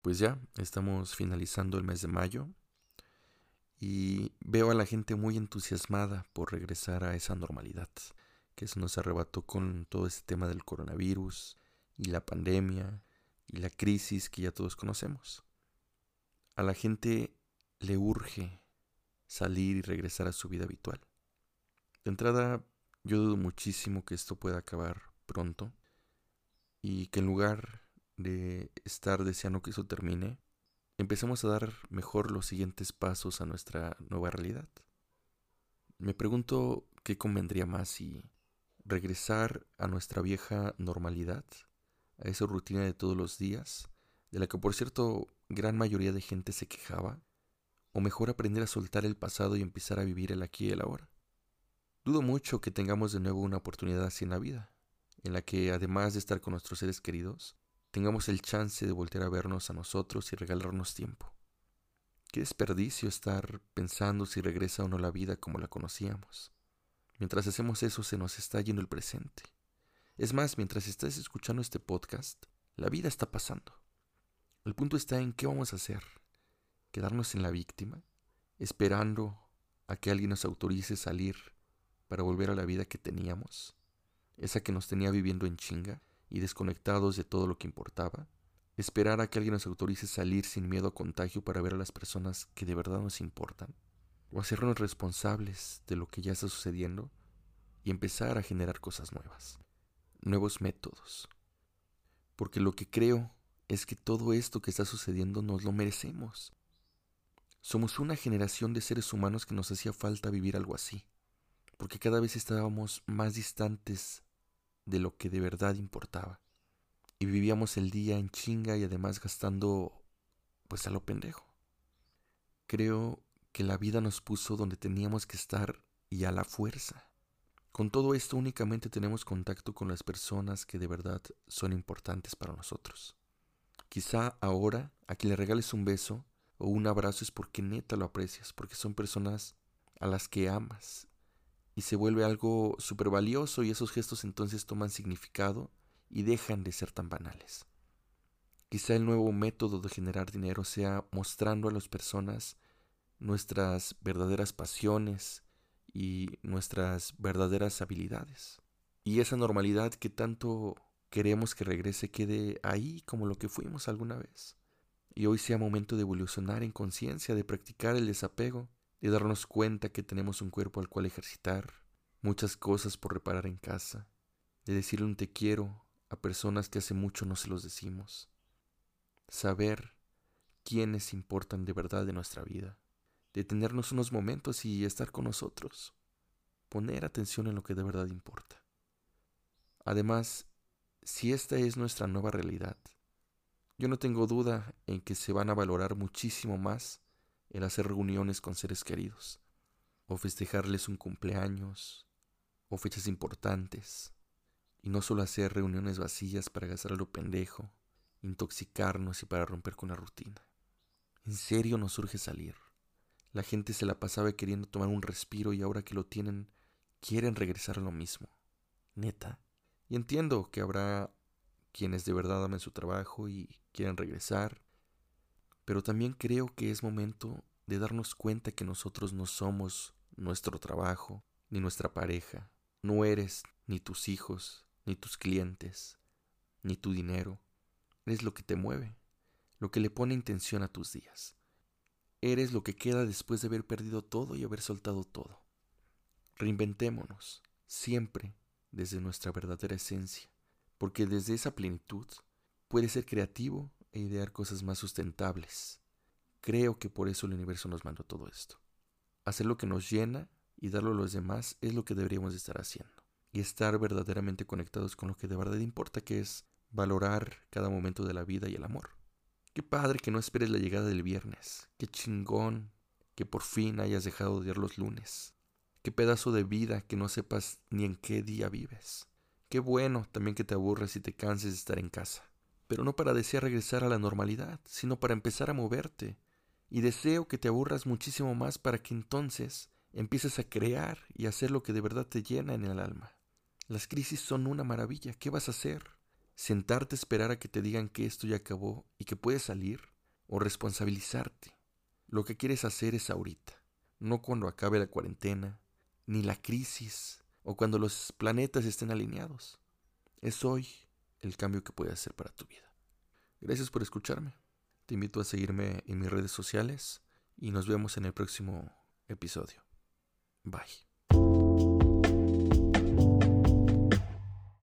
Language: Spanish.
Pues ya, estamos finalizando el mes de mayo y veo a la gente muy entusiasmada por regresar a esa normalidad que se nos arrebató con todo este tema del coronavirus y la pandemia y la crisis que ya todos conocemos. A la gente le urge salir y regresar a su vida habitual. De entrada, yo dudo muchísimo que esto pueda acabar pronto y que en lugar de estar deseando que eso termine, empecemos a dar mejor los siguientes pasos a nuestra nueva realidad. Me pregunto qué convendría más si regresar a nuestra vieja normalidad, a esa rutina de todos los días, de la que por cierto gran mayoría de gente se quejaba, o mejor aprender a soltar el pasado y empezar a vivir el aquí y el ahora. Dudo mucho que tengamos de nuevo una oportunidad así en la vida, en la que además de estar con nuestros seres queridos, tengamos el chance de volver a vernos a nosotros y regalarnos tiempo. Qué desperdicio estar pensando si regresa o no la vida como la conocíamos. Mientras hacemos eso se nos está yendo el presente. Es más, mientras estás escuchando este podcast, la vida está pasando. El punto está en qué vamos a hacer. ¿Quedarnos en la víctima? ¿Esperando a que alguien nos autorice salir para volver a la vida que teníamos? ¿Esa que nos tenía viviendo en chinga? y desconectados de todo lo que importaba, esperar a que alguien nos autorice salir sin miedo a contagio para ver a las personas que de verdad nos importan, o hacernos responsables de lo que ya está sucediendo y empezar a generar cosas nuevas, nuevos métodos. Porque lo que creo es que todo esto que está sucediendo nos lo merecemos. Somos una generación de seres humanos que nos hacía falta vivir algo así, porque cada vez estábamos más distantes de lo que de verdad importaba. Y vivíamos el día en chinga y además gastando pues a lo pendejo. Creo que la vida nos puso donde teníamos que estar y a la fuerza. Con todo esto únicamente tenemos contacto con las personas que de verdad son importantes para nosotros. Quizá ahora a quien le regales un beso o un abrazo es porque neta lo aprecias, porque son personas a las que amas y se vuelve algo súper valioso y esos gestos entonces toman significado y dejan de ser tan banales. Quizá el nuevo método de generar dinero sea mostrando a las personas nuestras verdaderas pasiones y nuestras verdaderas habilidades. Y esa normalidad que tanto queremos que regrese quede ahí como lo que fuimos alguna vez. Y hoy sea momento de evolucionar en conciencia, de practicar el desapego de darnos cuenta que tenemos un cuerpo al cual ejercitar, muchas cosas por reparar en casa, de decirle un te quiero a personas que hace mucho no se los decimos, saber quiénes importan de verdad de nuestra vida, detenernos unos momentos y estar con nosotros, poner atención en lo que de verdad importa. Además, si esta es nuestra nueva realidad, yo no tengo duda en que se van a valorar muchísimo más el hacer reuniones con seres queridos, o festejarles un cumpleaños, o fechas importantes, y no solo hacer reuniones vacías para gastar lo pendejo, intoxicarnos y para romper con la rutina. En serio nos urge salir. La gente se la pasaba queriendo tomar un respiro y ahora que lo tienen, quieren regresar a lo mismo. Neta. Y entiendo que habrá quienes de verdad amen su trabajo y quieren regresar, pero también creo que es momento de darnos cuenta que nosotros no somos nuestro trabajo, ni nuestra pareja, no eres ni tus hijos, ni tus clientes, ni tu dinero. Eres lo que te mueve, lo que le pone intención a tus días. Eres lo que queda después de haber perdido todo y haber soltado todo. Reinventémonos, siempre desde nuestra verdadera esencia, porque desde esa plenitud puedes ser creativo e idear cosas más sustentables. Creo que por eso el universo nos mandó todo esto. Hacer lo que nos llena y darlo a los demás es lo que deberíamos estar haciendo. Y estar verdaderamente conectados con lo que de verdad importa, que es valorar cada momento de la vida y el amor. Qué padre que no esperes la llegada del viernes. Qué chingón que por fin hayas dejado de odiar los lunes. Qué pedazo de vida que no sepas ni en qué día vives. Qué bueno también que te aburres y te canses de estar en casa pero no para desear regresar a la normalidad, sino para empezar a moverte. Y deseo que te aburras muchísimo más para que entonces empieces a crear y hacer lo que de verdad te llena en el alma. Las crisis son una maravilla. ¿Qué vas a hacer? sentarte a esperar a que te digan que esto ya acabó y que puedes salir, o responsabilizarte. Lo que quieres hacer es ahorita, no cuando acabe la cuarentena, ni la crisis, o cuando los planetas estén alineados. Es hoy el cambio que puedes hacer para tu vida. Gracias por escucharme. Te invito a seguirme en mis redes sociales y nos vemos en el próximo episodio. Bye.